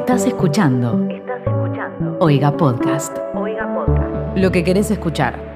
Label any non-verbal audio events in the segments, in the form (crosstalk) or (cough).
Estás escuchando. Estás escuchando. Oiga Podcast. Oiga Podcast. Lo que querés escuchar.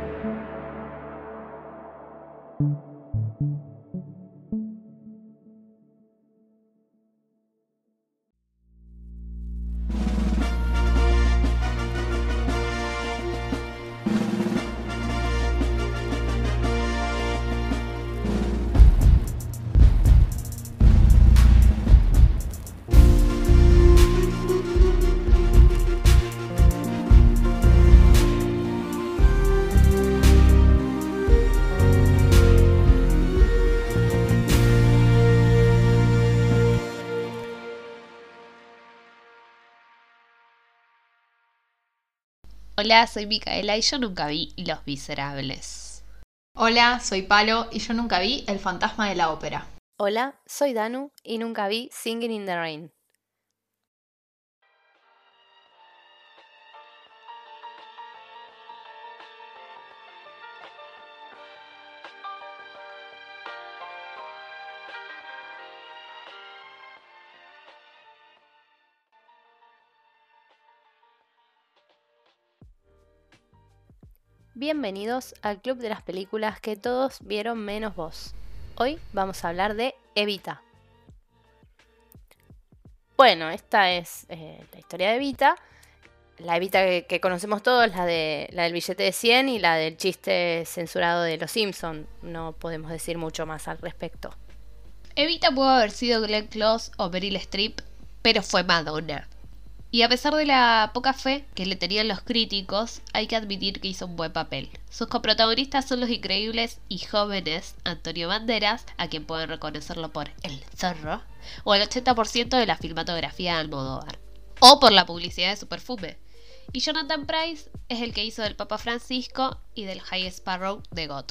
Hola, soy Micaela y yo nunca vi Los Miserables. Hola, soy Palo y yo nunca vi El fantasma de la ópera. Hola, soy Danu y nunca vi Singing in the Rain. Bienvenidos al club de las películas que todos vieron menos vos. Hoy vamos a hablar de Evita. Bueno, esta es eh, la historia de Evita. La Evita que, conocemos todos, la, de, la del billete de 100 y la del chiste censurado de Los Simpson. No podemos decir mucho más al respecto. Evita pudo haber sido Glenn Close o Meryl Streep, pero fue Madonna. Y a pesar de la poca fe que le tenían los críticos, hay que admitir que hizo un buen papel. Sus coprotagonistas son los increíbles y jóvenes Antonio Banderas, a quien pueden reconocerlo por El Zorro, o el 80% de la filmatografía de Almodóvar, o por la publicidad de su perfume. Y Jonathan Price es el que hizo del Papa Francisco y del High Sparrow de God.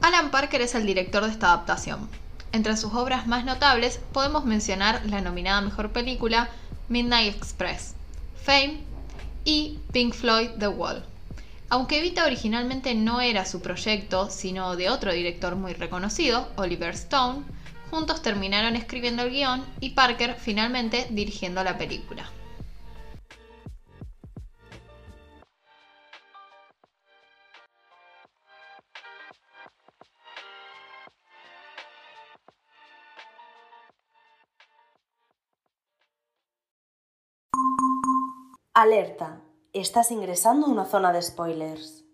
Alan Parker es el director de esta adaptación. Entre sus obras más notables podemos mencionar la nominada Mejor Película Midnight Express, Fame y Pink Floyd The Wall. Aunque Evita originalmente no era su proyecto, sino de otro director muy reconocido, Oliver Stone, juntos terminaron escribiendo el guion y Parker finalmente dirigiendo la película. Alerta, estás ingresando a una zona de spoilers.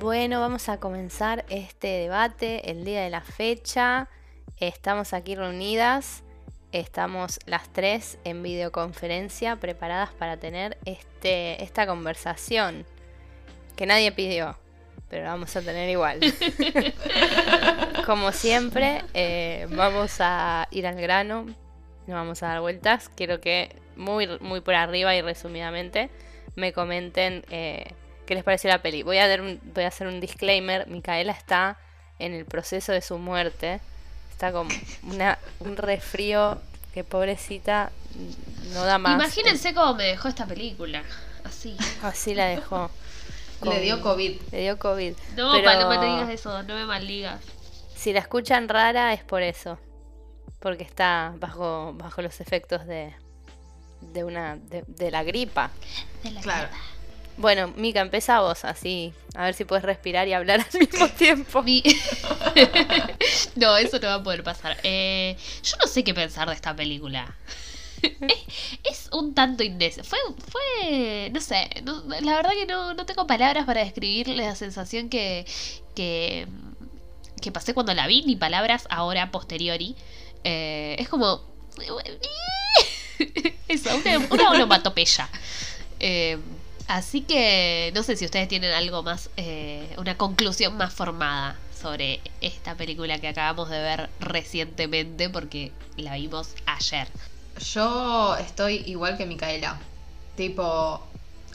Bueno, vamos a comenzar este debate el día de la fecha. Estamos aquí reunidas, estamos las tres en videoconferencia preparadas para tener este, esta conversación que nadie pidió pero vamos a tener igual. (laughs) Como siempre, eh, vamos a ir al grano, no vamos a dar vueltas. Quiero que muy, muy por arriba y resumidamente me comenten eh, qué les pareció la peli. Voy a, dar voy a hacer un disclaimer, Micaela está en el proceso de su muerte, está con una, un resfrío que pobrecita no da más. Imagínense cómo me dejó esta película, así. Así la dejó. Le dio COVID. Le dio COVID. No, no me digas eso, no me maldigas. Si la escuchan rara es por eso. Porque está bajo, bajo los efectos de, de una de, la gripa. De la claro. Bueno, Mica, empieza vos, así, a ver si puedes respirar y hablar al mismo (laughs) tiempo. (laughs) no, eso no va a poder pasar. Eh, yo no sé qué pensar de esta película. (laughs) es, un tanto indecente. Fue, fue, no sé, la verdad que no, no tengo palabras para describir la sensación que, que, pasé cuando la vi, ni palabras ahora posteriori. Eh, es como... (laughs) Eso, una, una onomatopeya. Eh, así que no sé si ustedes tienen algo más, eh, una conclusión más formada sobre esta película que acabamos de ver recientemente porque la vimos ayer. Yo estoy igual que Micaela. Tipo,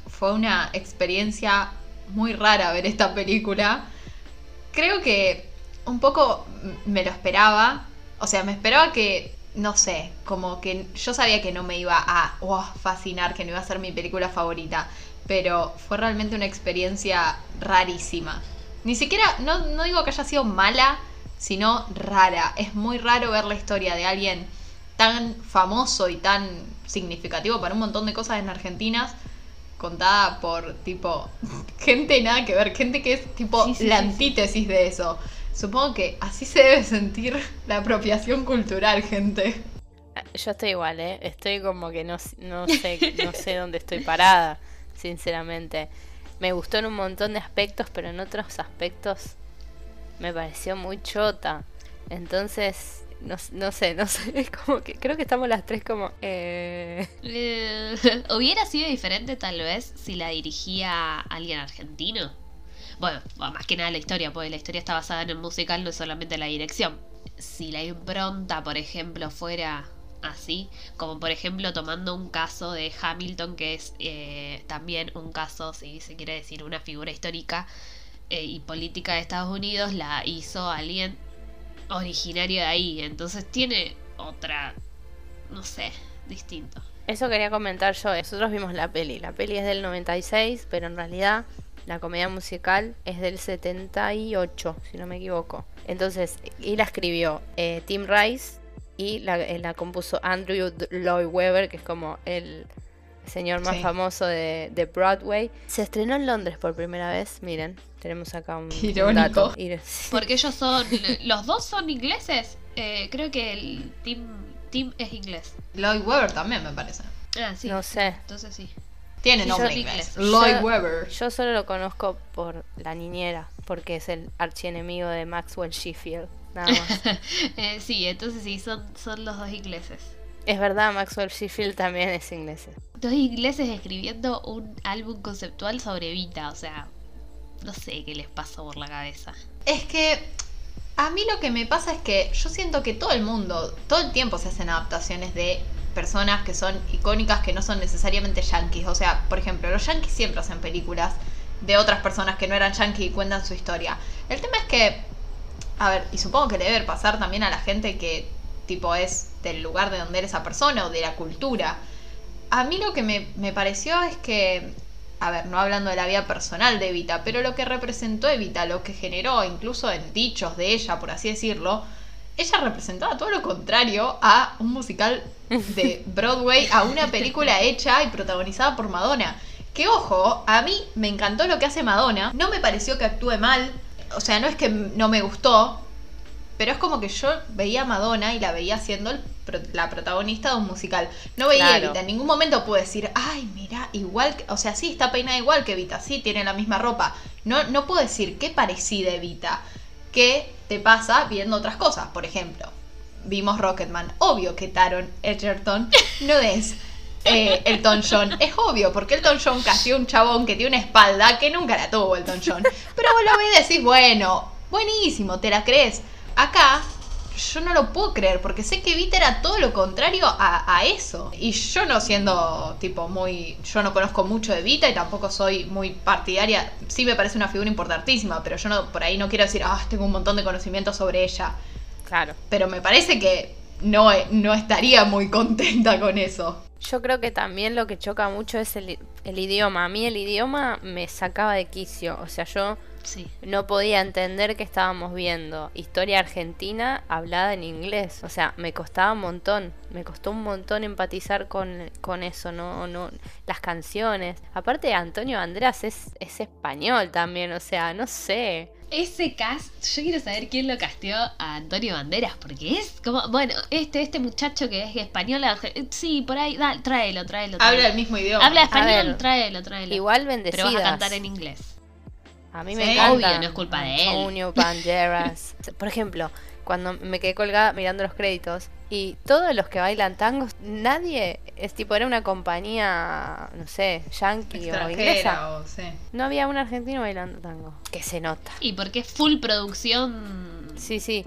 fue una experiencia muy rara ver esta película. Creo que un poco me lo esperaba. O sea, me esperaba que, no sé, como que yo sabía que no me iba a fascinar, que no iba a ser mi película favorita. pero fue realmente una experiencia rarísima. Ni siquiera, no, no digo que haya sido mala, sino rara. Es muy raro ver la historia de alguien tan famoso y tan significativo para un montón de cosas en Argentina contada por tipo (laughs) gente nada que ver, gente que es tipo Sí, sí, la sí, sí. antítesis de eso. Supongo que así se debe sentir la apropiación cultural, gente. Yo estoy igual, ¿eh? Estoy como que no, no sé no sé (laughs) dónde estoy parada, sinceramente. Me gustó en un montón de aspectos, pero en otros aspectos me pareció muy chota. Entonces, no, no sé, no (laughs) sé, es como que creo que estamos las tres como... Eh... (laughs) Hubiera sido diferente tal vez si la dirigía alguien argentino. Bueno, más que nada la historia, porque la historia está basada en el musical, no es solamente la dirección. Si la impronta, por ejemplo, fuera así, como por ejemplo tomando un caso de Hamilton, que es eh, también un caso, si se quiere decir, una figura histórica eh, y política de Estados Unidos, la hizo alguien originario de ahí. Entonces tiene otra, no sé, distinto. Eso quería comentar yo. Nosotros vimos la peli. La peli es del 96, pero en realidad la comedia musical es del 78, si no me equivoco. Entonces, y la escribió eh, Tim Rice y la, eh, la compuso Andrew Lloyd Webber, que es como el señor más Sí. famoso de, de Broadway. Se estrenó en Londres por primera vez. Miren, tenemos acá un, un Irónico. dato. Ir- (laughs) Porque ellos son. Los dos son ingleses. Eh, creo que el team, team es inglés. Lloyd Webber también me parece. Ah, sí. No sé. Entonces sí. Tiene Sí, nombre inglés. Lloyd Yo- Webber. Yo solo lo conozco por la niñera, porque es el archienemigo de Maxwell Sheffield. Nada más. (laughs) Eh, sí, entonces sí, son, son los dos ingleses. es verdad, Maxwell Sheffield también es inglés. Dos ingleses escribiendo un álbum conceptual sobre Vita. O sea, no sé qué les pasó por la cabeza. Es que a mí lo que me pasa es que yo siento que todo el mundo, todo el tiempo se hacen adaptaciones de personas que son icónicas que no son necesariamente yankees. O sea, por ejemplo, los yankees siempre hacen películas de otras personas que no eran yankees y cuentan su historia. El tema es que, a ver, y supongo que le debe pasar también a la gente que tipo es del lugar de donde era esa persona o de la cultura. A mí lo que me, me pareció es que, a ver, no hablando de la vida personal de Evita, pero lo que representó Evita, lo que generó incluso en dichos de ella, por así decirlo, ella representaba todo lo contrario a un musical de (laughs) Broadway, a una película hecha y protagonizada por Madonna. Que ojo, a mí me encantó lo que hace Madonna, no me pareció que actúe mal, o sea, no es que no me gustó, pero es como que yo veía a Madonna y la veía siendo el la protagonista de un musical. No veía a Claro. Evita. En ningún momento pude decir, ay, mira, igual, que-". o sea, sí, está peinada igual que Evita, sí, tiene la misma ropa. No, no puedo decir qué parecida Evita. ¿Qué te pasa viendo otras cosas? Por ejemplo, vimos Rocketman. Obvio que Taron Egerton (laughs) no es eh, Elton John. Es obvio, porque Elton John castió un chabón que tiene una espalda que nunca la tuvo Elton John. Pero vos lo ves y decís, bueno, buenísimo, te la crees. Acá yo no lo puedo creer porque sé que Vita era todo lo contrario a, a eso. Y yo no siendo tipo muy... Yo no conozco mucho de Vita y tampoco soy muy partidaria. Sí me parece una figura importantísima, pero yo no por ahí no quiero decir, ah, tengo un montón de conocimiento sobre ella. Claro. Pero me parece que no, no estaría muy contenta con eso. Yo creo que también lo que choca mucho es el, el idioma. A mí el idioma me sacaba de quicio. O sea, yo Sí. no podía entender que estábamos viendo historia argentina hablada en inglés. O sea, me costaba un montón. Me costó un montón empatizar con, con eso, no, no, las canciones. Aparte, Antonio András es, es español también, o sea, no sé. Ese cast, yo quiero saber quién lo casteó a Antonio Banderas, porque es como, bueno, este, este muchacho que es español, arge- sí, por ahí, dale, tráelo, tráelo. tráelo. Habla el mismo idioma. Habla español, ver, tráelo, tráelo. Igual bendecidas. Pero vas a cantar en inglés. A mí Sí. me encanta. Obvio, no es culpa de él. Antonio Banderas. (laughs) Por ejemplo, cuando me quedé colgada mirando los créditos y todos los que bailan tangos, nadie es tipo, era una compañía, no sé, yankee o inglesa. Extranjera o sí. No había un argentino bailando tango. Que se nota. Y porque es full producción. Sí, sí.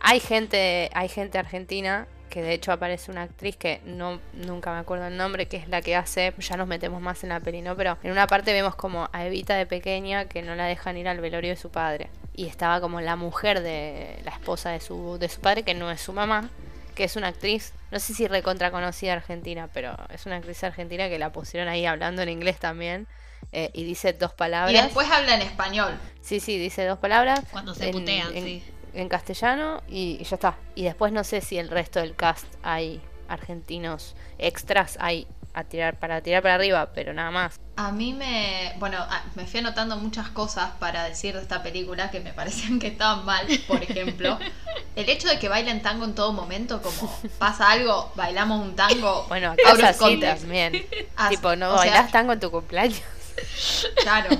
Hay gente, hay gente argentina que de hecho aparece una actriz que no nunca me acuerdo el nombre, que es la que hace, ya nos metemos más en la peli, ¿no? Pero en una parte vemos como a Evita de pequeña que no la dejan ir al velorio de su padre. Y estaba como la mujer de la esposa de su, de su padre, que no es su mamá, que es una actriz, no sé si recontra conocida argentina, pero es una actriz argentina que la pusieron ahí hablando en inglés también. eh, y dice dos palabras. Y después habla en español. Sí, sí, dice dos palabras. Cuando se en- putean, en- sí. En castellano y, y ya está. Y después no sé si el resto del cast hay argentinos extras, hay a tirar para tirar para arriba, pero nada más. A mí me. Bueno, me fui anotando muchas cosas para decir de esta película que me (laughs) parecían que estaban mal. Por ejemplo, (laughs) el hecho de que bailen tango en todo momento, como pasa algo, bailamos un tango. Bueno, acá así también. (laughs) As- tipo, no sea, bailás tango en tu cumpleaños. (laughs) Claro.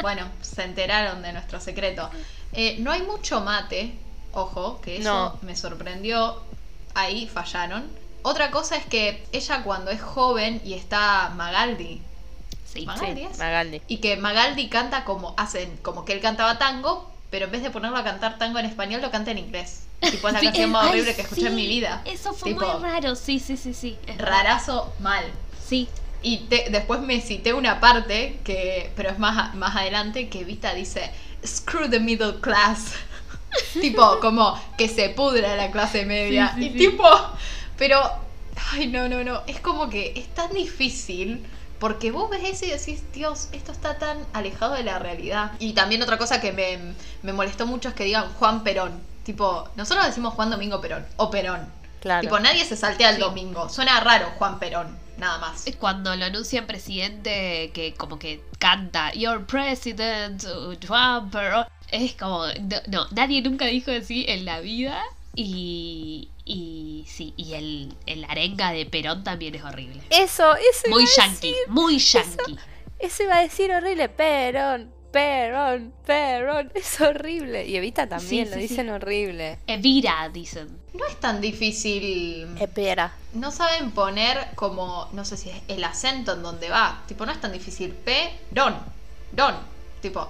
Bueno, se enteraron de nuestro secreto. Eh, no hay mucho mate, ojo, que eso No. me sorprendió. Ahí fallaron. Otra cosa es que ella cuando es joven y está Magaldi, Sí. Magaldi Sí, es? Magaldi. y que Magaldi canta como hacen, como que él cantaba tango, pero en vez de ponerlo a cantar tango en español, lo canta en inglés. Tipo, es la (laughs) Sí, canción más ay, horrible que escuché en mi vida. Eso fue Tipo, muy raro, sí, sí, sí, sí. Rarazo mal. Sí, Y te- después me cité una parte que, pero es más, más adelante, que Vita dice, screw the middle class. (laughs) tipo, como que se pudra la clase media. Sí, sí, y sí. tipo, pero, ay, no, no, no, es como que es tan difícil. Porque vos ves eso y decís, Dios, esto está tan alejado de la realidad. Y también otra cosa que me, me molestó mucho es que digan Juan Perón. Tipo, nosotros decimos Juan Domingo Perón o Perón. Claro. Tipo, nadie se saltea el domingo. Suena raro Juan Perón, nada más. es cuando lo anuncian presidente que como que canta Your President, uh, Trump, pero es como, no, no, nadie nunca dijo así en la vida y, y sí, y el, el arenga de Perón también es horrible. Eso, eso Muy iba a yankee, decir, muy yankee. Eso iba a decir horrible. Perón, Perón, Perón. (laughs) Es horrible. Y Evita también Sí, lo sí, sí. dicen horrible. Evira, dicen. No es tan difícil. Espera. No saben poner como, no sé si es el acento en donde va. Tipo, no es tan difícil. P, don, don. Tipo,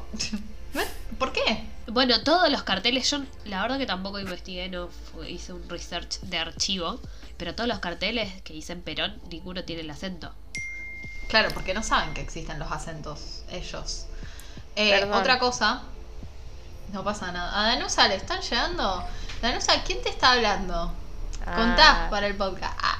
(laughs) ¿por qué? Bueno, todos los carteles, yo la verdad que tampoco investigué, no hice un research de archivo, pero todos los carteles que dicen Perón, ninguno tiene el acento. Claro, porque no saben que existen los acentos ellos. Eh, otra cosa, no pasa nada. A Danusa le están llegando. Danusa, ¿quién te está hablando? Contá Ah, para el podcast. Ah.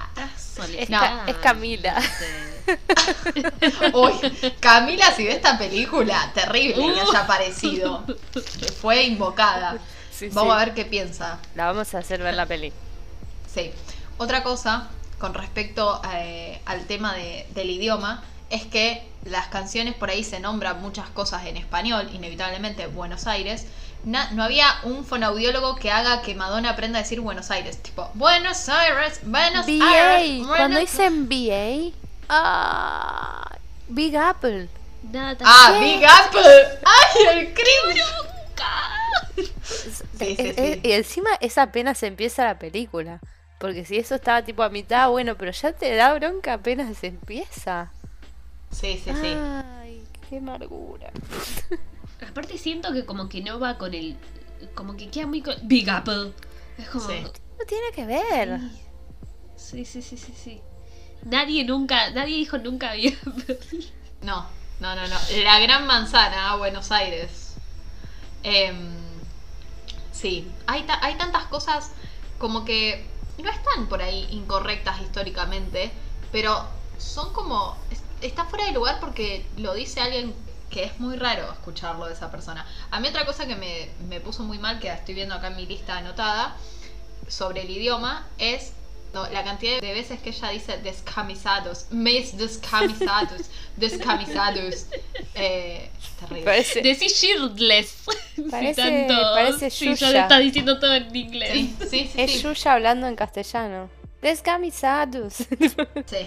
Es, No. Ca- es Camila. (laughs) Uy, Camila, si ve esta película, terrible que haya aparecido. Fue invocada. Sí, Vamos sí. a ver qué piensa. La vamos a hacer ver la peli. Sí. Otra cosa con respecto eh, al tema de- del idioma es que las canciones por ahí se nombran muchas cosas en español, inevitablemente Buenos Aires. Na- no había un fonaudiólogo que haga que Madonna aprenda a decir Buenos Aires. Tipo, Buenos Aires, Buenos Aires. Buenos- Cuando dicen BA. Ah, Big Apple. Nada tan Ah, Big Apple. ¡Ay, el Sí, sí, sí. es- y encima es apenas empieza la película. Porque si eso estaba tipo a mitad, bueno, pero ya te da bronca apenas se empieza. Sí, sí, sí. Ay, qué amargura. (laughs) Aparte siento que como que no va con el... Como que queda muy con... Big Apple. Es como... Sí. No tiene que ver. Sí, sí, sí, sí, sí. Nadie nunca, nadie dijo nunca Big Apple. (laughs) No, no, no, no. La gran manzana, ah, Buenos Aires. Em, sí, hay, ta- hay tantas cosas como que no están por ahí incorrectas históricamente, pero son como... es- Está fuera de lugar porque lo dice alguien que es muy raro escucharlo de esa persona. A mí otra cosa que me, me puso muy mal, que estoy viendo acá en mi lista anotada, sobre el idioma, es no, la cantidad de veces que ella dice descamisados, mis descamisados, (laughs) descamisados. Eh, terrible. Parece, Decí shirtless. Parece- (laughs) Si tanto- parece si ya Yuya. le está diciendo todo en inglés. Sí, sí, sí. es sí. Yuya hablando en castellano. Descamisados. Sí,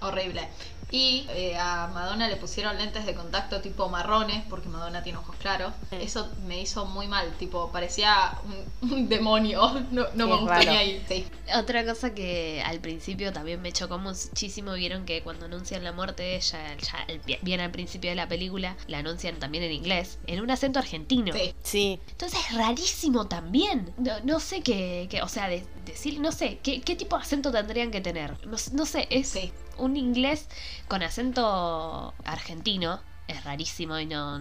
horrible. Y eh, a Madonna le pusieron lentes de contacto tipo marrones, porque Madonna tiene ojos claros. Eso me hizo muy mal, tipo, parecía un, (laughs) un demonio. (laughs) No, no me gustó ni ahí. Sí. Otra cosa que al principio también me chocó muchísimo, vieron que cuando anuncian la muerte de ella, ya el- bien al principio de la película, la anuncian también en inglés, en un acento argentino. Sí. Sí. Entonces es rarísimo también. No, no sé qué, qué- o sea, de- decir, no sé, ¿qué, qué tipo de acento tendrían que tener. No, no sé, es Sí. Un inglés con acento argentino. es rarísimo y no,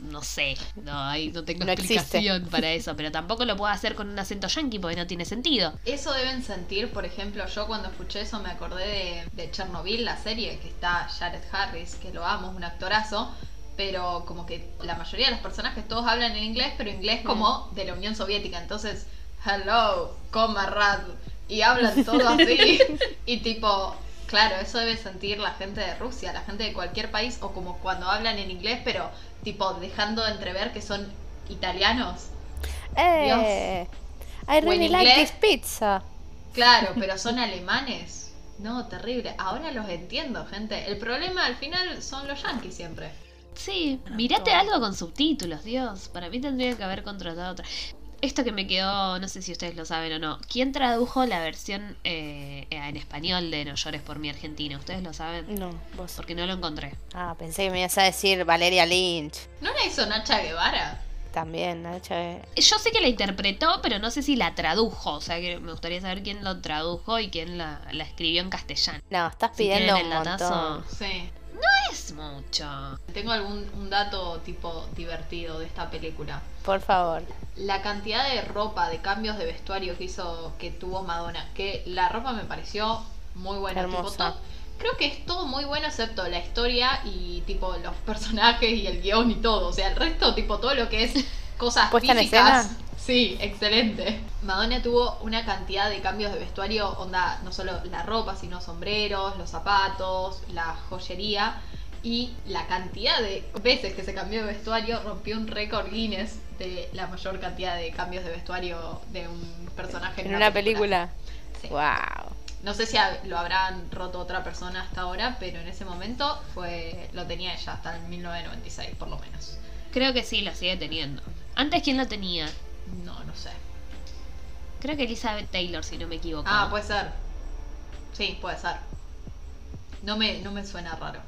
no sé, no, hay, no tengo (laughs) No existe. explicación para eso, pero tampoco lo puedo hacer con un acento yankee porque no tiene sentido. Eso deben sentir, por ejemplo, yo cuando escuché eso me acordé de, de Chernobyl, la serie, que está Jared Harris, que lo amo, es un actorazo, pero como que la mayoría de los personajes todos hablan en inglés, pero inglés como de la Unión Soviética, entonces, hello, comrade, y hablan todo así, (laughs) y tipo, claro, eso debe sentir la gente de Rusia, la gente de cualquier país, o como cuando hablan en inglés, pero tipo dejando entrever que son italianos. Eh, I O en really like inglés. this pizza. Claro, (laughs) pero son alemanes. No, terrible. Ahora los entiendo, gente. El problema al final son los yankees siempre. Sí, mirate algo con subtítulos, Dios. Para mí tendría que haber contratado otra. Esto que me quedó, no sé si ustedes lo saben o no. ¿Quién tradujo la versión eh, en español de No llores por mi Argentina? ¿Ustedes lo saben? No, vos. Porque no lo encontré. Ah, pensé que me ibas a decir Valeria Lynch. ¿No la hizo Nacha Guevara? También, Nacha. Yo sé que la interpretó, pero no sé si la tradujo. O sea que me gustaría saber quién lo tradujo y quién la, la escribió en castellano. No, estás Si pidiendo tienen un montón. Sí. Es mucho. Tengo algún un dato tipo divertido de esta película. Por favor. La cantidad de ropa, de cambios de vestuario que hizo, que tuvo Madonna, que la ropa me pareció muy buena. tipo, Hermosa. todo- creo que es todo muy bueno excepto la historia y tipo los (laughs) personajes y el guion y todo. O sea, el resto, tipo todo lo que es cosas ¿Puesta en físicas. escena? Sí, excelente. Madonna tuvo una cantidad de cambios de vestuario, onda, no solo la ropa, sino sombreros, los zapatos, la joyería. Y la cantidad de veces que se cambió de vestuario rompió un récord Guinness de la mayor cantidad de cambios de vestuario de un personaje En una película. Sí. Wow. No sé si lo habrán roto otra persona hasta ahora, pero en ese momento fue lo tenía ella hasta el 1996, por lo menos. Creo que sí, lo sigue teniendo. Antes, ¿quién lo tenía? No, no sé. Creo que Elizabeth Taylor, si no me equivoco. Ah, puede ser. Sí, puede ser. No me, no me suena raro.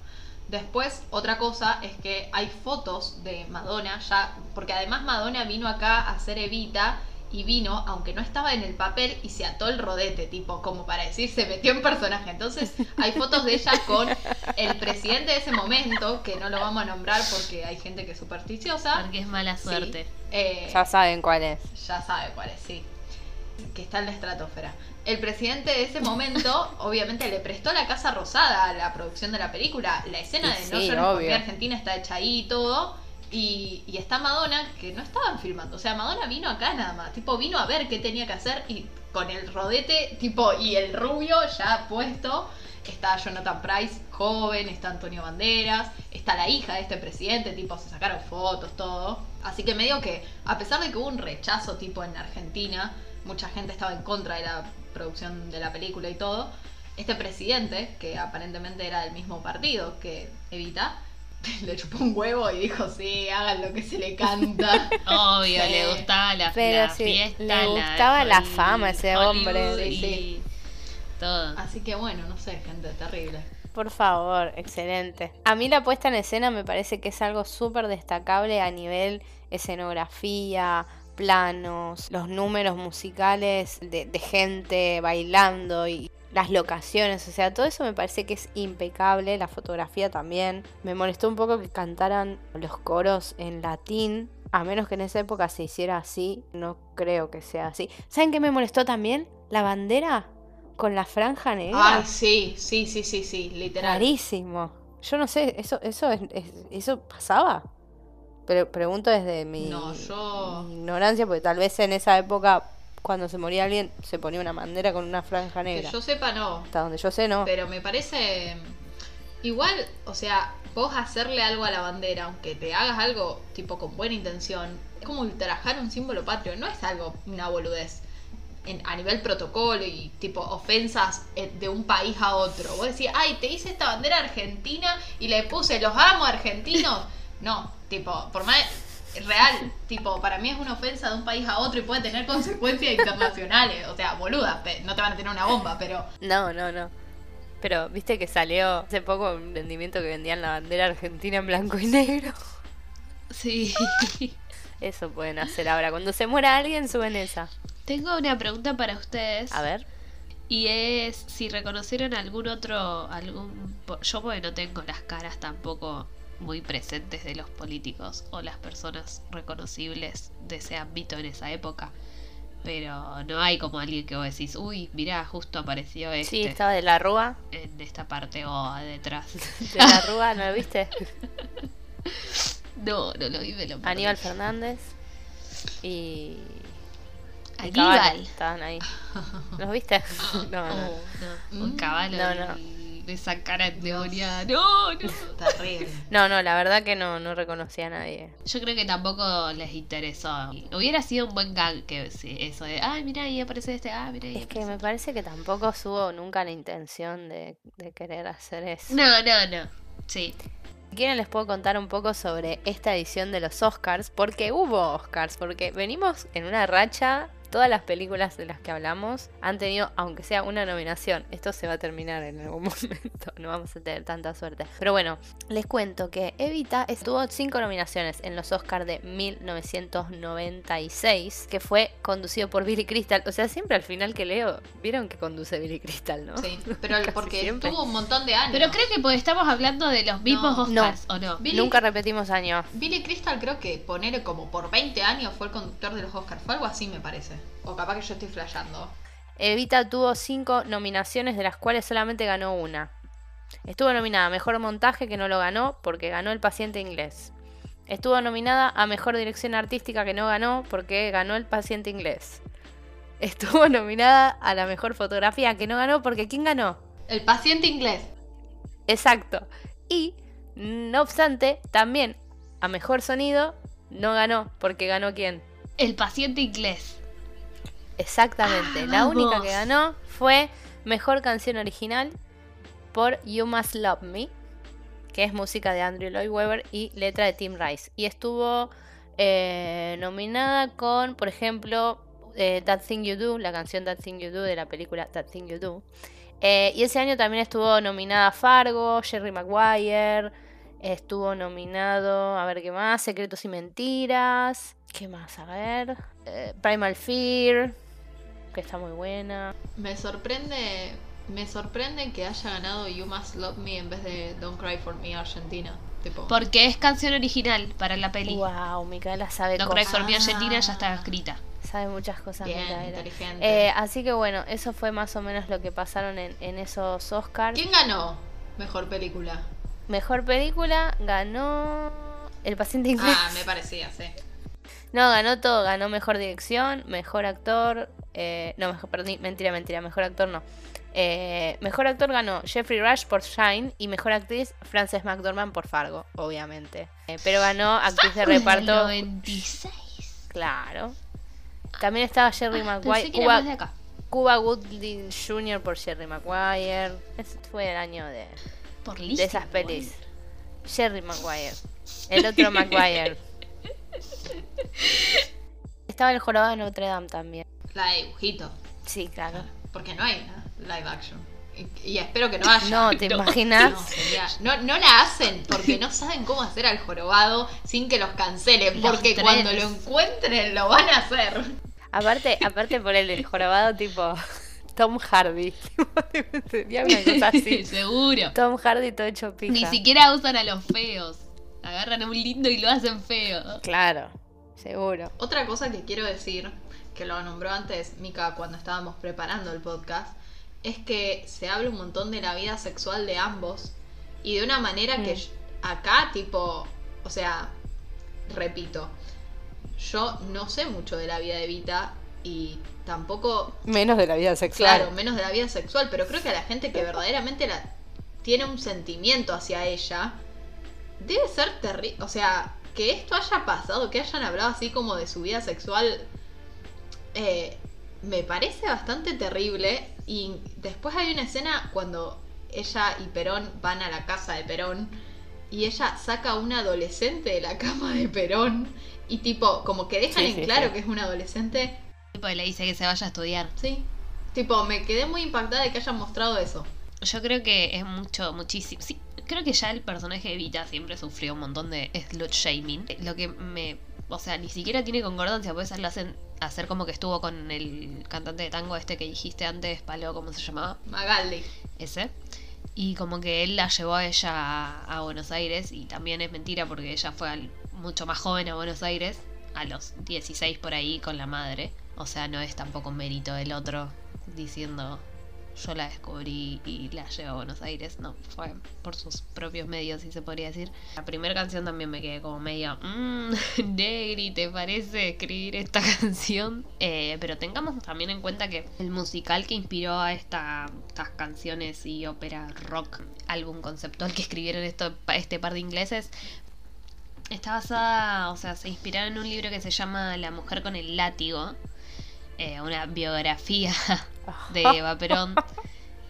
Después, otra cosa es que hay fotos de Madonna ya, porque además Madonna vino acá a hacer Evita y vino, aunque no estaba en el papel, y se ató el rodete, tipo, como para decir, se metió en personaje. Entonces, hay fotos de ella con el presidente de ese momento, que no lo vamos a nombrar porque hay gente que es supersticiosa. Porque es mala Sí. suerte. Eh, Ya saben cuál es. ya sabe cuál es, sí. Que está en la estratosfera. El presidente de ese momento, obviamente, le prestó la Casa Rosada a la producción de la película. La escena Y de No sí, llores mi obvio. Argentina está hecha ahí y todo. Y, está Madonna, que no estaban filmando. O sea, Madonna vino acá nada más. Tipo, vino a ver qué tenía que hacer y con el rodete, tipo, y el rubio ya puesto. Está Jonathan Price, joven, está Antonio Banderas, está la hija de este presidente, tipo, se sacaron fotos, todo. Así que medio que, a pesar de que hubo un rechazo, tipo, en Argentina, mucha gente estaba en contra de la producción de la película y todo, este presidente, que aparentemente era del mismo partido que Evita, (laughs) le chupó un huevo y dijo, sí, hagan lo que se le canta. (laughs) Obvio, Sí. le gustaba la, Pero la sí, fiesta. le gustaba la Holly- fama a ese Hollywood hombre. y Sí, sí. todo. Así que bueno, no sé, gente, terrible. Por favor, excelente. A mí la puesta en escena me parece que es algo súper destacable a nivel escenografía, planos, los números musicales de, de gente bailando y las locaciones, o sea, todo eso me parece que es impecable, la fotografía también. Me molestó un poco que cantaran los coros en latín, a menos que en esa época se hiciera así, no creo que sea así. ¿Saben qué me molestó también? La bandera con la franja negra. Ay, sí, sí, sí, sí, sí, literal. Rarísimo. Yo no sé, ¿eso, eso, es- es- eso pasaba? Pero pregunto desde mi, No, yo- mi ignorancia, porque tal vez en esa época, cuando se moría alguien, se ponía una bandera con una franja Que negra. yo sepa, no. Hasta donde yo sé, no. Pero me parece. Igual, o sea, vos hacerle algo a la bandera, aunque te hagas algo tipo con buena intención, es como ultrajar un símbolo patrio, no es algo, una boludez. En- a nivel protocolo y tipo ofensas eh, de un país a otro. Vos decís, ay, te hice esta bandera argentina y le puse los amo argentinos. No, tipo, por más real, tipo, para mí es una ofensa de un país a otro y puede tener (laughs) consecuencias internacionales. O sea, boludas, pe- no te van a tener una bomba, pero No, no, no. Pero viste que salió hace poco un rendimiento que vendían la bandera argentina en blanco y negro. Sí. (laughs) Eso pueden hacer ahora. Cuando se muera alguien, suben esa. Tengo una pregunta para ustedes. A ver. Y es si reconocieron algún otro, algún... Yo porque no tengo las caras tampoco muy presentes de los políticos o las personas reconocibles de ese ámbito en esa época. Pero no hay como alguien que vos decís, uy, mirá, justo apareció este Sí, estaba de la Rúa. en esta parte o detrás. (laughs) De la Rúa, ¿no lo viste? (laughs) No, no lo vi, me lo perdí. Aníbal Fernández. Y. Aníbal. Estaban ahí. ¿Los viste? (laughs) No, no. Oh, no, un Mm. caballo No, no. De esa cara endemoniada. No, no. Terrible. No, no, la verdad que no, no reconocía a nadie. Yo creo que tampoco les interesó. Hubiera sido un buen gag que sí, eso de, ay, mira, ahí aparece este, ah, mira, ahí Es que me parece que tampoco subo nunca la intención de, de querer hacer eso. No, no, no. Sí. Si quieren les puedo contar un poco sobre esta edición de los Oscars, porque hubo Oscars, porque venimos en una racha, todas las películas de las que hablamos han tenido, aunque sea una nominación, esto se va a terminar en algún (laughs) momento, no vamos a tener tanta suerte. Pero bueno, les cuento que Evita estuvo cinco nominaciones en los Oscars de 1996, que fue conducido por Billy Crystal, o sea, siempre al final que leo, vieron que conduce Billy Crystal, ¿no? Sí, (laughs) pero porque siempre. tuvo un montón de años. Pero creo que pues estamos hablando de los mismos No. Oscars, ¿o no? Billy- Nunca repetimos año. Billy Crystal creo que poner como por 20 años fue el conductor de los Oscars. Fue algo así, me parece. O capaz que yo estoy flasheando. Evita tuvo cinco nominaciones, de las cuales solamente ganó una. Estuvo nominada a Mejor Montaje, que no lo ganó, porque ganó El Paciente Inglés. Estuvo nominada a Mejor Dirección Artística, que no ganó, porque ganó El Paciente Inglés. (laughs) Estuvo nominada a la Mejor Fotografía, que no ganó, porque ¿quién ganó? El paciente inglés. Exacto. Y, no obstante, también a Mejor Sonido no ganó, porque ganó quién? El paciente inglés. Exactamente. Ah, la única que ganó fue Mejor Canción Original por You Must Love Me, que es música de Andrew Lloyd Webber y letra de Tim Rice. Y estuvo eh, nominada con, por ejemplo, eh, That Thing You Do, la canción That Thing You Do de la película That Thing You Do. Eh, y ese año también estuvo nominada Fargo, Jerry Maguire. Estuvo nominado, a ver qué más, Secretos y Mentiras. ¿Qué más? A ver. Primal Fear, que está muy buena. Me sorprende. Me sorprende que haya ganado You Must Love Me en vez de Don't Cry for Me Argentina. Tipo. Porque es canción original para la peli. Wow, Micaela sabe No cosas. Cry for Me Ah. Argentina ya estaba escrita. Sabe muchas cosas, Bien, Micaela. inteligente. Eh, así que bueno, eso fue más o menos lo que pasaron en, en esos Oscars. ¿Quién ganó mejor película? Mejor película ganó El paciente inglés. Ah, me parecía, sí. No, ganó todo. Ganó mejor dirección, mejor actor. Eh, no, mejor, perdón, mentira, mentira. Mejor actor no. Eh, mejor actor ganó Jeffrey Rush por Shine y mejor actriz Frances McDormand por Fargo, obviamente. Eh, pero ganó actriz de reparto. 96. Claro. También estaba Jerry Ah, Maguire. Cuba. Cuba Gooding Jr. por Jerry Maguire. Ese fue el año de, Por de esas pelis. Jerry Maguire. El otro (laughs) Maguire. Estaba el jorobado de Notre Dame también. La de dibujito. Sí, claro. Porque no hay live action. Y, y espero que no haya. No, ¿te (laughs) No. imaginas? No, sería- no, no la hacen porque no saben cómo hacer al jorobado sin que los cancelen. Los Porque cuando lo encuentren lo van a hacer. Aparte, aparte por el del jorobado tipo Tom Hardy. (laughs) Sería una cosa así. (laughs) Seguro. Tom Hardy todo hecho pija. Ni siquiera usan a los feos. Agarran a un lindo y lo hacen feo. Claro, seguro. Otra cosa que quiero decir, que lo nombró antes Mika cuando estábamos preparando el podcast, es que se habla un montón de la vida sexual de ambos y de una manera que Mm. acá, tipo, o sea, repito, yo no sé mucho de la vida de Vita y tampoco Menos de la vida sexual. Claro, menos de la vida sexual, pero creo que a la gente que verdaderamente la, tiene un sentimiento hacia ella, debe ser terrible. O sea, que esto haya pasado, que hayan hablado así como de su vida sexual, eh, me parece bastante terrible. Y después hay una escena cuando ella y Perón van a la casa de Perón y ella saca a una adolescente de la cama de Perón y tipo, como que dejan Sí, en sí, claro sí. que es una adolescente. Tipo, le dice que se vaya a estudiar. Sí. Tipo, me quedé muy impactada de que hayan mostrado eso. Yo creo que es mucho, muchísimo. Sí, creo que ya el personaje de Vita siempre sufrió un montón de slut shaming. Lo que me. O sea, ni siquiera tiene concordancia, pues lo hacen hacer como que estuvo con el cantante de tango este que dijiste antes, Palo, ¿cómo se llamaba? Magaldi. Ese. Y como que él la llevó a ella a, a Buenos Aires y también es mentira porque ella fue al- mucho más joven a Buenos Aires, a los 16 por ahí con la madre. O sea, no es tampoco un mérito del otro diciendo yo la descubrí y la llevo a Buenos Aires. No, fue por sus propios medios, si se podría decir. La primera canción también me quedé como medio, mmm, (laughs) Negri, ¿te parece escribir esta (laughs) canción? Eh, pero tengamos también en cuenta que el musical que inspiró a esta- estas canciones y ópera rock, álbum conceptual que escribieron esto, este par de ingleses, está basada, o sea, se inspiraron en un libro que se llama La mujer con el látigo, eh, una biografía (laughs) de Eva Perón,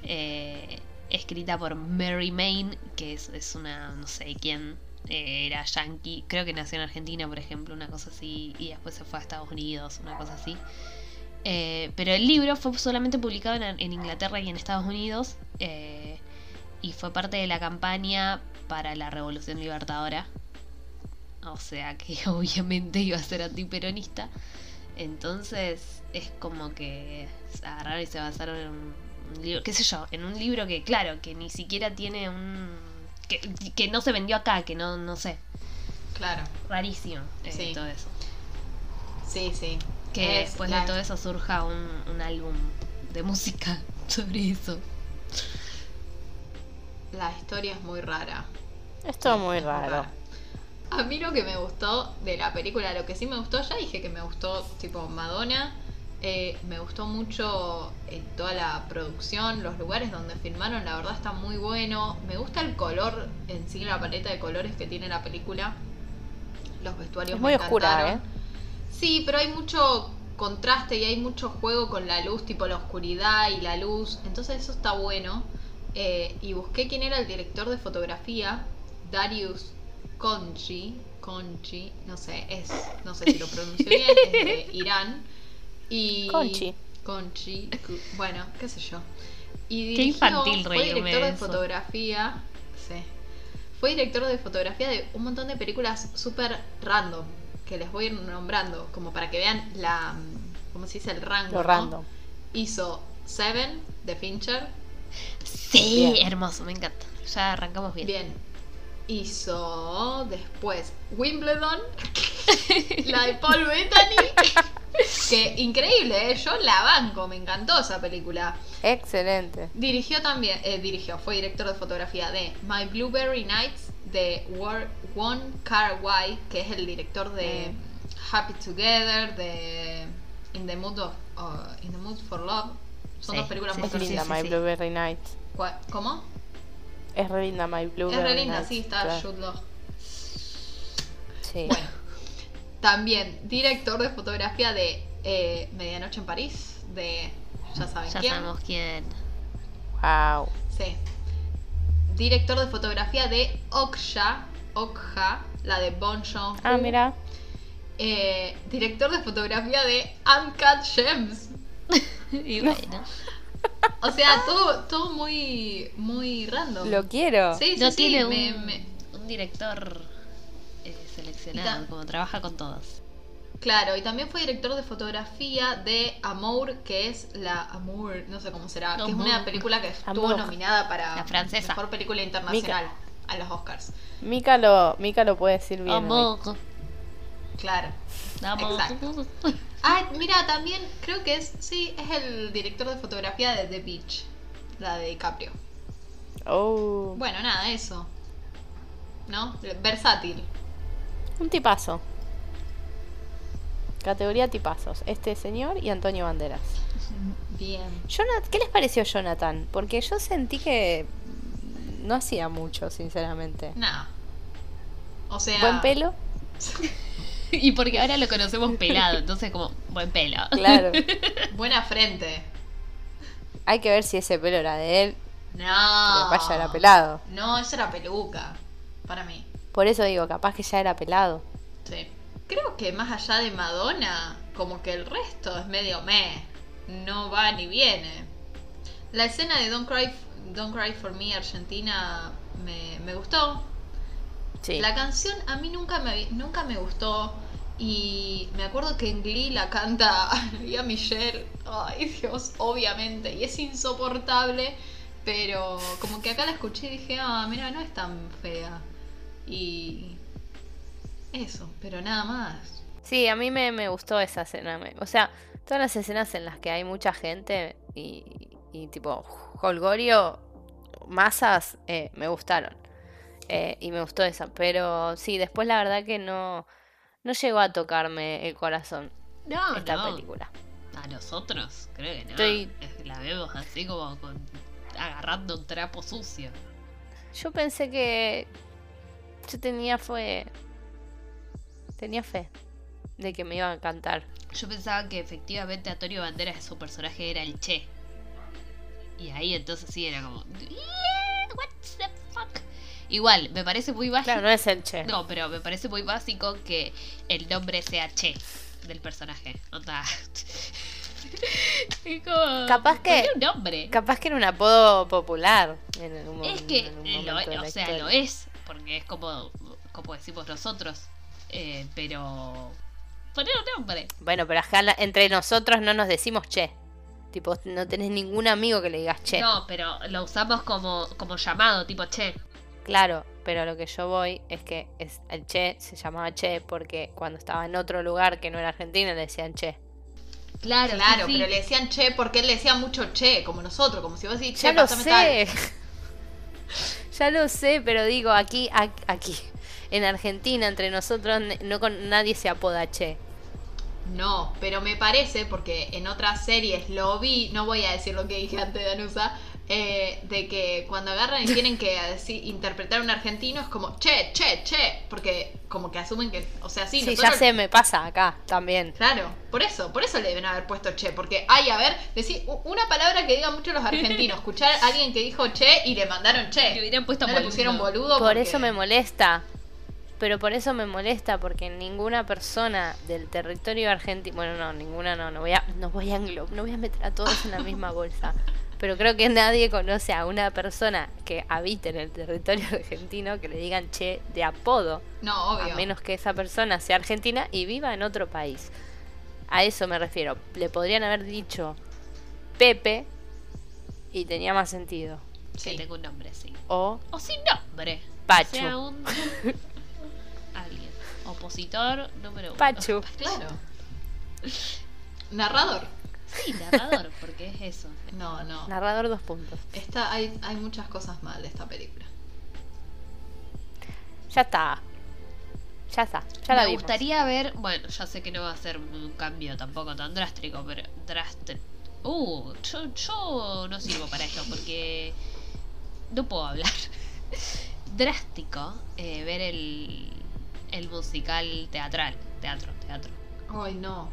eh, escrita por Mary Main, que es, es una, no sé quién, eh, era yankee, creo que nació en Argentina, por ejemplo, una cosa así, y después se fue a Estados Unidos, una cosa así. Eh, pero el libro fue solamente publicado en, en Inglaterra y en Estados Unidos, y fue parte de la campaña para la Revolución Libertadora. O sea que (laughs) obviamente iba a ser antiperonista. Entonces es como que se agarraron y se basaron en un, un libro, qué sé yo, en un libro que, claro, que ni siquiera tiene un... que, que no se vendió acá, que no, no sé, Claro, rarísimo eh, Sí. todo eso. sí, sí. Que Es después la- de todo eso surja un, un álbum de música (laughs) sobre eso. La historia es muy rara. Es todo muy Es raro. A mí lo que me gustó de la película, lo que sí me gustó, ya dije que me gustó tipo Madonna, eh, me gustó mucho eh, toda la producción, los lugares donde filmaron, la verdad está muy bueno. Me gusta el color en sí, la paleta de colores que tiene la película. Los vestuarios Es muy me oscura, encantaron. ¿eh? Sí, pero hay mucho contraste y hay mucho juego con la luz, tipo la oscuridad y la luz. Entonces eso está bueno. Eh, y busqué quién era el director de fotografía, Darius Conchi. Conchi, no sé, es, no sé si lo pronuncio bien, es de (laughs) Irán. Y Conchi. Conchi, bueno, qué sé yo. Y Qué infantil fue director de fotografía. Sí. Fue director de fotografía de un montón de películas súper random. Que les voy a ir nombrando. Como para que vean la. ¿Cómo se dice? El rango. Lo ¿no? random. Hizo Seven de Fincher. Sí, Bien. hermoso, me encanta. Ya arrancamos bien. Bien. Hizo después Wimbledon. (laughs) la de Paul Bettany. que increíble, ¿eh? yo la banco, me encantó esa película. Excelente. Dirigió también, eh, dirigió, fue director de fotografía de My Blueberry Nights de War- Won Kar Wai, que es el director de Happy Together, de In the Mood of, uh, In the Mood for Love. Son Sí, dos películas sí, muy sí, linda sí, My sí. Blueberry Night. Cua- ¿Cómo? Es re linda My Blueberry Es re linda, Nights, sí, está claro. Jude Law. Sí. Bueno, también director de fotografía de eh, Medianoche en París, de ya saben Ya quién. sabemos quién. Wow. Sí. Director de fotografía de Okja, Okja, la de Bon Joon-ho. Ah, mira. Eh, director de fotografía de Uncut Gems. (laughs) y bueno. (laughs) O sea, todo, todo muy, muy random. Lo quiero. Sí, sí, No sí, tiene me- un, me- un director eh, seleccionado, ta- como trabaja con todos. Claro, y también fue director de fotografía de Amour, que es la Amour, no sé cómo será, que es Amour. una película que estuvo Amour. nominada para La francesa. mejor película internacional a los Oscars. Mika lo, Mika lo puede decir bien. hoy. Amor, Claro. Exacto. (laughs) Ah, mira, también creo que es, sí, es el director de fotografía de The Beach, la de DiCaprio. Oh. Bueno, nada, eso. ¿No? Versátil. Un tipazo. Categoría tipazos. Este señor y Antonio Banderas. (laughs) Bien. Jonat- ¿Qué les pareció Jonathan? Porque yo sentí que no hacía mucho, sinceramente. Nada. O sea. Buen pelo, (laughs) (laughs) Y porque ahora lo conocemos pelado, entonces como buen pelo. claro. (laughs) Buena frente. Hay que ver si ese pelo era de él. No. Que vaya era pelado. No, esa era peluca. Para mí. Por eso digo, capaz que ya era pelado. Sí. Creo que más allá de Madonna, como que el resto es medio meh. No va ni viene. La escena de Don't Cry, Don't Cry for Me Argentina me, me gustó. Sí. La canción a mí nunca me, nunca me gustó. Y me acuerdo que en Glee la canta (laughs) Lía Michelle. Ay, Dios, obviamente. Y es insoportable. Pero como que acá la escuché y dije, ah, mira, no es tan fea. Y eso, pero nada más. Sí, a mí me, me gustó esa escena. O sea, todas las escenas en las que hay mucha gente y, y tipo holgorio, masas, eh, me gustaron. Eh, y me gustó esa. Pero sí, después la verdad que no, no llegó a tocarme el corazón No, esta no. película. A nosotros, creo que no. Estoy- La vemos así como con, agarrando un trapo sucio. Yo pensé que yo tenía fue tenía fe de que me iba a cantar. Yo pensaba que efectivamente Antonio Banderas su personaje era el Che. Y ahí entonces sí era como. Igual, me parece muy básico. Claro, no es el Che. No, pero me parece muy básico que el nombre sea Che del personaje. Onda. Como, (laughs) Capaz que- un nombre. Capaz que era un apodo popular en algún Es que lo, o sea, historia. lo es, porque es como, como decimos nosotros. Eh, pero. Poner un nombre. Bueno, pero acá entre nosotros no nos decimos che. Tipo, no tenés ningún amigo que le digas che. No, pero lo usamos como, como llamado, tipo che. Claro, pero lo que yo voy es que es, el che se llamaba che porque cuando estaba en otro lugar que no era Argentina le decían che. Claro, Claro, sí, sí. pero le decían che porque él le decía mucho che, como nosotros, como si vos decís che, Ya lo tal. sé. (laughs) ya lo sé, pero digo, aquí, aquí, en Argentina, entre nosotros, no con nadie se apoda che. No, pero me parece, porque en otras series lo vi, no voy a decir lo que dije antes de Anusa, eh, de que cuando agarran y tienen que decir- interpretar a un argentino es como che, che, che, porque como que asumen que, o sea, sí, Sí, ya sé, me pasa acá también. Claro, por eso, por eso le deben haber puesto che, porque, ay, a ver, decir una palabra que digan mucho los argentinos, escuchar a alguien que dijo che y le mandaron che. Le hubieran puesto no le pusieron boludo. Por porque- eso me molesta. Pero por eso me molesta, porque ninguna persona del territorio argentino, bueno, no, ninguna no, no voy a, no voy a englo- no voy a meter a todos en la misma (laughs) bolsa. Pero creo que nadie conoce a una persona que habite en el territorio (laughs) argentino que le digan che de apodo, No, obvio. a menos que esa persona sea argentina y viva en otro país. A eso me refiero. Le podrían haber dicho Pepe y tenía más sentido. Que Sí. tenga un nombre, sí. O O sin nombre. Pachu. O sea, un. (laughs) Alguien. Opositor número uno. Pachu. Claro. Narrador. Sí, narrador, porque es eso. No, no. narrador dos puntos. Esta, hay, hay muchas cosas mal de esta película. Ya está. Ya está. Ya la Me vimos. gustaría ver, bueno, ya sé que no va a ser un cambio tampoco tan drástico, pero drástico. Uh, yo, yo no sirvo para esto porque no puedo hablar. (laughs) Drástico eh, ver el, el musical teatral, teatro, teatro. Ay, no.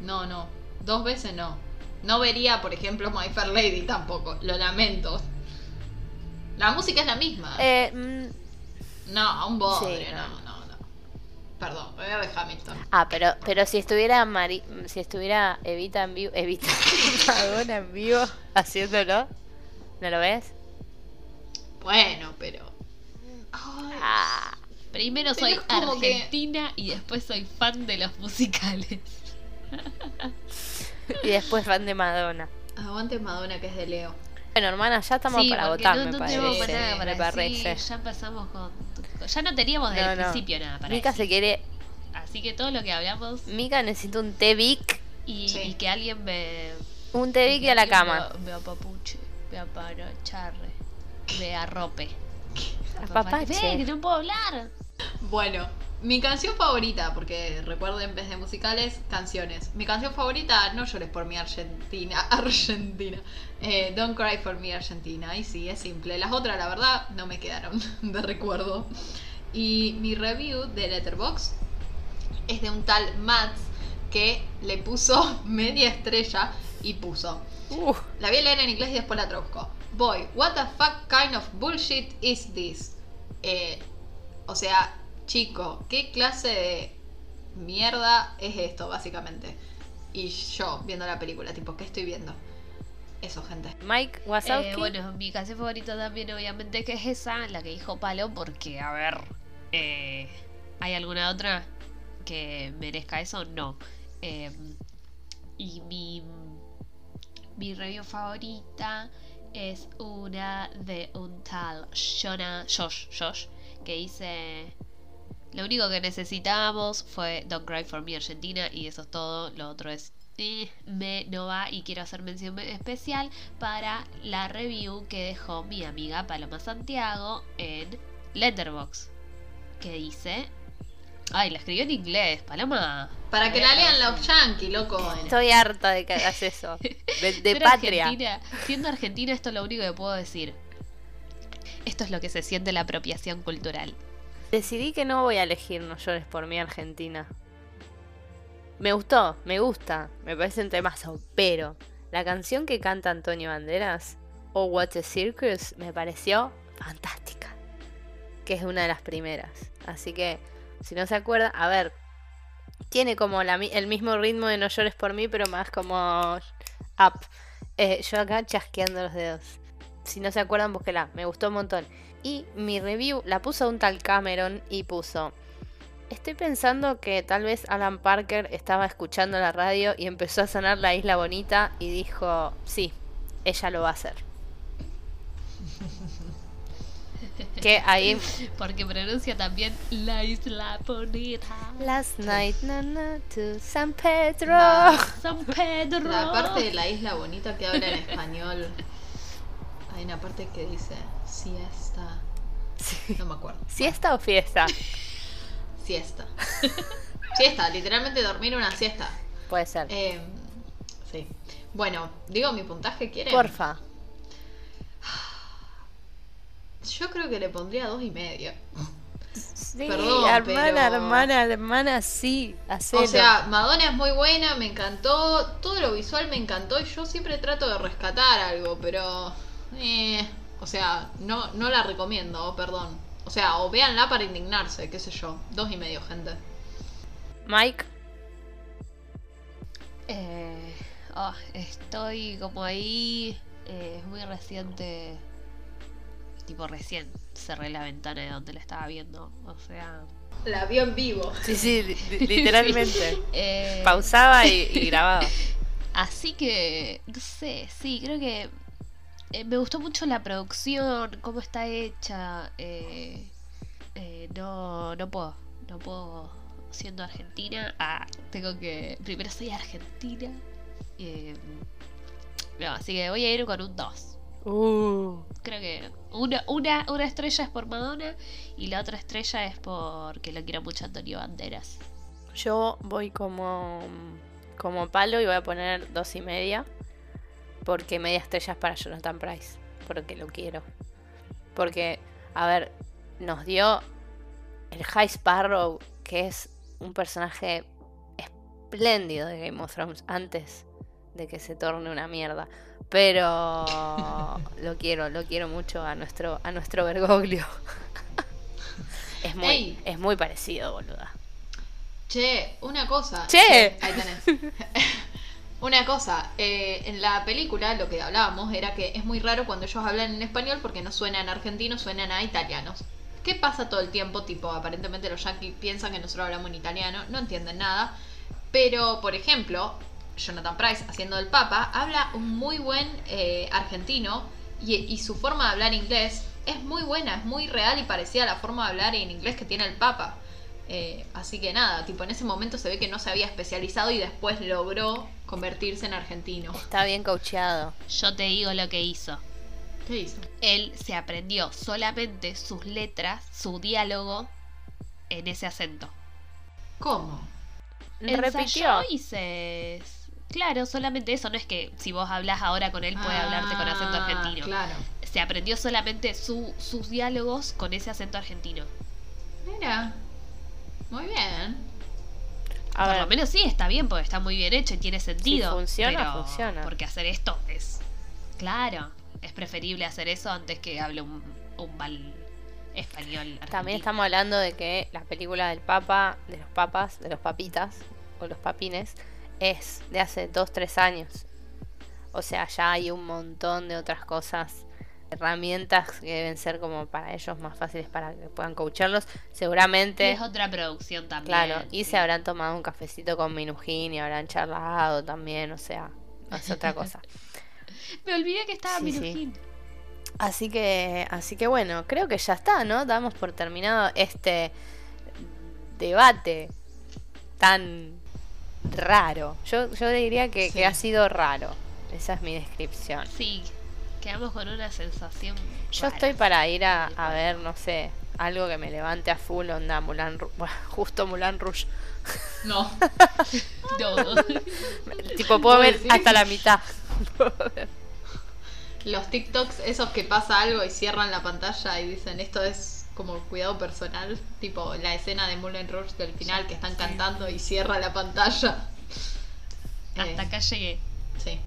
No, no. Dos veces no. No vería, por ejemplo, My Fair Lady tampoco. Lo lamento. La música es la misma. Eh, mm, No, un bodre. Sí, no, no. no, no. Perdón, voy a ver Hamilton. ah, pero, pero si estuviera Mari, si estuviera Evita en vivo, Evita (laughs) Madonna en vivo haciéndolo, ¿no lo ves? Bueno, pero. Ay, Ah, Primero Pero soy que- argentina y después soy fan de los musicales. (laughs) (laughs) y después van de Madonna. Aguante Madonna, que es de Leo. Bueno, hermana, ya estamos para votar, no, me no parece. tenemos nada me para parece. decir, ya empezamos con... Ya no teníamos desde No, el principio nada para Mika decir. se quiere. Así que todo lo que hablamos Mika necesita un té Vic, y, Sí. y que alguien me... un té Vic y a la cama. Me, me apapuche, me aparocharre, me arrope. Apapache. Ve, que no puedo hablar. Bueno, mi canción favorita, porque recuerden, en vez de musicales, canciones. Mi canción favorita, no llores por mi Argentina. (laughs) Argentina. Eh, Don't Cry for Me Argentina. Y sí, es simple. Las otras, la verdad, no me quedaron (laughs) de recuerdo. Y mi review de Letterboxd es de un tal Mats que le puso (laughs) media estrella y puso. Uh, La voy a leer en inglés y después la traduzco. Boy, what the fuck kind of bullshit is this? Eh, o sea, chico, ¿qué clase de mierda es esto, básicamente? Y yo, viendo la película, tipo, ¿qué estoy viendo? Eso, gente. Mike Wazowski. Eh, bueno, mi canción favorita también obviamente que es esa, la que dijo Palo, porque, a ver, eh, ¿hay alguna otra que merezca eso? No. Eh, y mi, mi review favorita es una de un tal Jonah, Josh, Josh, que dice... Lo único que necesitábamos fue Don't Cry for Me Argentina y eso es todo. Lo otro es eh, me no va y quiero hacer mención especial para la review que dejó mi amiga Paloma Santiago en Letterbox que dice ay la escribió en inglés Paloma Para que la lean los yankees, loco. Estoy harta de que hagas eso. (laughs) De, patria. Argentina, siendo argentina esto es lo único que puedo decir esto es lo que se siente la apropiación cultural Decidí que no voy a elegir No llores por mí Argentina. Me gustó, me gusta, me parece un temazo, pero la canción que canta Antonio Banderas, o What a Circus, me pareció fantástica. Que es una de las primeras. Así que, si no se acuerda, a ver, tiene como el mismo ritmo de No llores por mí, pero más como up. Eh, yo acá chasqueando los dedos. Si no se acuerdan, búsquela. Me gustó un montón. Y mi review la puso un tal Cameron y puso. Estoy pensando que tal vez Alan Parker estaba escuchando la radio y empezó a sonar La Isla Bonita y dijo, sí, ella lo va a hacer. (laughs) que ahí... porque pronuncia también la isla bonita Last night, nana, to San Pedro. La, San Pedro la parte de la isla bonita que habla en español. (laughs) Hay una parte que dice siesta. No me acuerdo. ¿Siesta o fiesta? (laughs) Siesta. (laughs) Siesta, literalmente dormir una siesta. Puede ser. Eh, sí. Bueno, digo mi puntaje, ¿quieren? Porfa. Yo creo que le pondría dos y medio. Sí, Perdón, hermana, pero- hermana, hermana, sí. Hacelo. O sea, Madonna es muy buena, me encantó, todo lo visual me encantó y yo siempre trato de rescatar algo, pero... eh, o sea, no, no la recomiendo, perdón. O sea, o véanla para indignarse, qué sé yo. Dos y medio, gente. Mike, Eh, oh, estoy como ahí. eh, es muy reciente. Tipo, recién cerré la ventana de donde la estaba viendo. O sea. La vio en vivo. sí, sí, li- (laughs) li- literalmente. eh, Pausaba y, y grababa. (laughs) Así que, no sé, sí, creo que eh, me gustó mucho la producción, cómo está hecha. eh, eh, no, no puedo, no puedo, siendo argentina, ah, tengo que, primero soy argentina. eh, no, así que voy a ir con un 2. Uh, Creo que una, una, una estrella es por Madonna y la otra estrella es porque lo quiero mucho Antonio Banderas. yo voy como, como palo y voy a poner dos y media. Porque media estrella es para Jonathan Price. Porque lo quiero. Porque, a ver, nos dio el High Sparrow, que es un personaje espléndido de Game of Thrones antes de que se torne una mierda. Pero (laughs) lo quiero, lo quiero mucho a nuestro, a nuestro Bergoglio. (laughs) es muy, Ey. es muy parecido, boluda. Che, una cosa. Che. Ahí tenés. (laughs) una cosa. eh, en la película lo que hablábamos era que es muy raro cuando ellos hablan en español porque no suenan argentinos, suenan a italianos. ¿Qué pasa todo el tiempo? Tipo, aparentemente los yankees piensan que nosotros hablamos en italiano, no entienden nada. Pero, por ejemplo, Jonathan Price, haciendo el Papa, habla un muy buen eh, argentino y, su forma de hablar inglés es muy buena, es muy real y parecida a la forma de hablar en inglés que tiene el Papa. Eh, así que nada, tipo en ese momento se ve que no se había especializado y después logró convertirse en argentino. Está bien coacheado. Yo te digo lo que hizo. ¿Qué hizo? Él se aprendió solamente sus letras, su diálogo, en ese acento. ¿Cómo? Repitió. Y se... Claro, solamente eso. No es que si vos hablas ahora con él puede hablarte con acento Ah, argentino. Claro. Se aprendió solamente su- sus diálogos con ese acento argentino. Mira. Muy bien. A Por ver, lo menos sí, está bien, porque está muy bien hecho y tiene sentido. funciona, pero- funciona. Porque hacer esto es... Claro, es preferible hacer eso antes que hable un, un mal español. También estamos hablando de que la película del Papa, de los papas, de los papitas, o los papines, es de hace 2-3 años. O sea, ya hay un montón de otras cosas, herramientas que deben ser como para ellos más fáciles para que puedan coacharlos. Seguramente, es otra producción también. claro, y sí. se habrán tomado un cafecito con Minujín y habrán charlado también, o sea, es otra cosa. (laughs) Me olvidé que estaba Sí, sí. Minujín. Así que, así que bueno, creo que ya está, ¿no? Damos por terminado este debate tan raro. Yo, yo diría que ha sido raro. Esa es mi descripción. Sí, quedamos con una sensación. Yo rara. estoy para ir a, a ver, no sé, algo que me levante a full onda Mulan Ru- bueno, (laughs) justo Mulan Rouge. No. (laughs) Tipo, puedo ¿Vos ver hasta la mitad. (laughs) Los TikToks, esos que pasa algo y cierran la pantalla y dicen esto es como cuidado personal, tipo la escena de Moulin Rouge del final que están cantando y cierra la pantalla. Eh, Hasta acá llegué. Sí.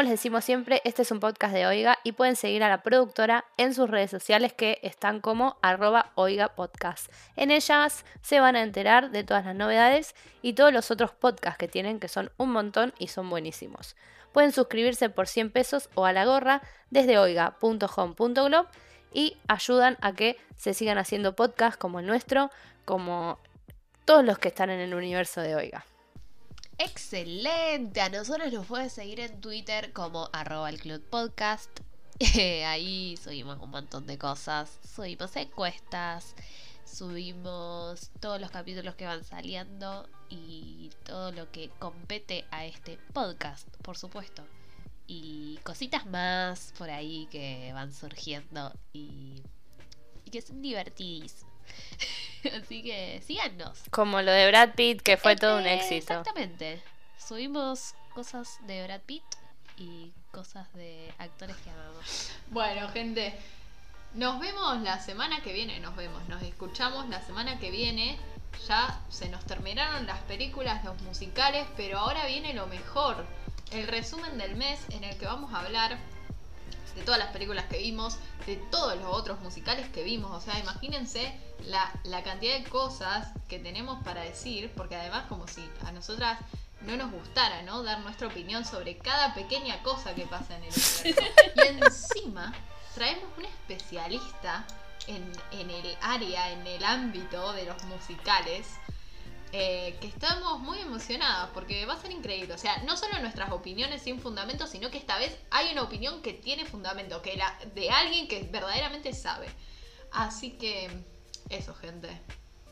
Como les decimos siempre, este es un podcast de Oiga y pueden seguir a la productora en sus redes sociales que están como arroba Oiga Podcast. En ellas se van a enterar de todas las novedades y todos los otros podcasts que tienen, que son un montón y son buenísimos. Pueden suscribirse por 100 pesos o a la gorra desde oiga.home.glob y ayudan a que se sigan haciendo podcasts como el nuestro, como todos los que están en el universo de Oiga. Excelente. A nosotros nos pueden seguir en Twitter como arroba el Club Podcast. (laughs) Ahí subimos un montón de cosas. Subimos encuestas. Subimos todos los capítulos que van saliendo. Y todo lo que compete a este podcast, por supuesto. Y cositas más por ahí que van surgiendo. Y, y que son divertidísimas. (laughs) Así que síganos. Como lo de Brad Pitt, que fue todo un Eh, éxito. Exactamente. Subimos cosas de Brad Pitt y cosas de actores que amamos. Bueno, gente, nos vemos la semana que viene. Nos vemos, nos escuchamos la semana que viene. Ya se nos terminaron las películas, los musicales, pero ahora viene lo mejor. El resumen del mes en el que vamos a hablar de todas las películas que vimos, de todos los otros musicales que vimos. O sea, imagínense la, la cantidad de cosas que tenemos para decir, porque además como si a nosotras no nos gustara, ¿no? Dar nuestra opinión sobre cada pequeña cosa que pasa en el universo. (laughs) Y encima traemos un especialista en, en el área, en el ámbito de los musicales. Eh, que estamos muy emocionadas porque va a ser increíble. O sea, no solo nuestras opiniones sin fundamento, sino que esta vez hay una opinión que tiene fundamento, que la, de alguien que verdaderamente sabe. Así que, eso, gente.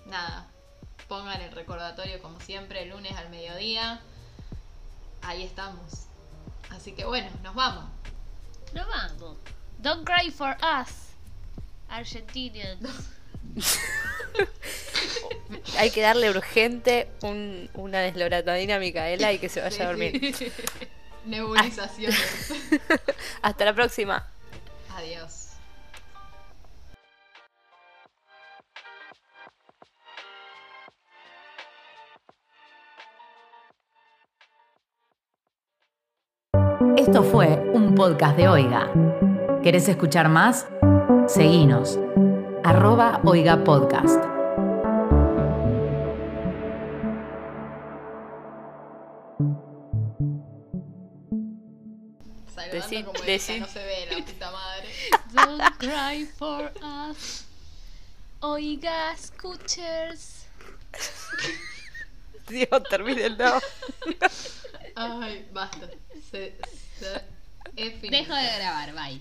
Nada. Pongan el recordatorio como siempre, el lunes al mediodía. Ahí estamos. Así que bueno, nos vamos. No vamos. Don't cry for us. Argentinians. (laughs) Hay que darle urgente un- una desloratadina a Micaela y que se vaya a dormir. (laughs) Nebulizaciones. (laughs) Hasta la próxima. Adiós. Esto fue un podcast de Oiga. ¿Querés escuchar más? Seguinos. Arroba Oiga Podcast. Decí- como decí- ella, no se ve la puta madre. (laughs) Don't cry for us. Oiga, escuchers. (laughs) Dios, termínenlo. Ay, basta. Se, se. Dejo de grabar, bye.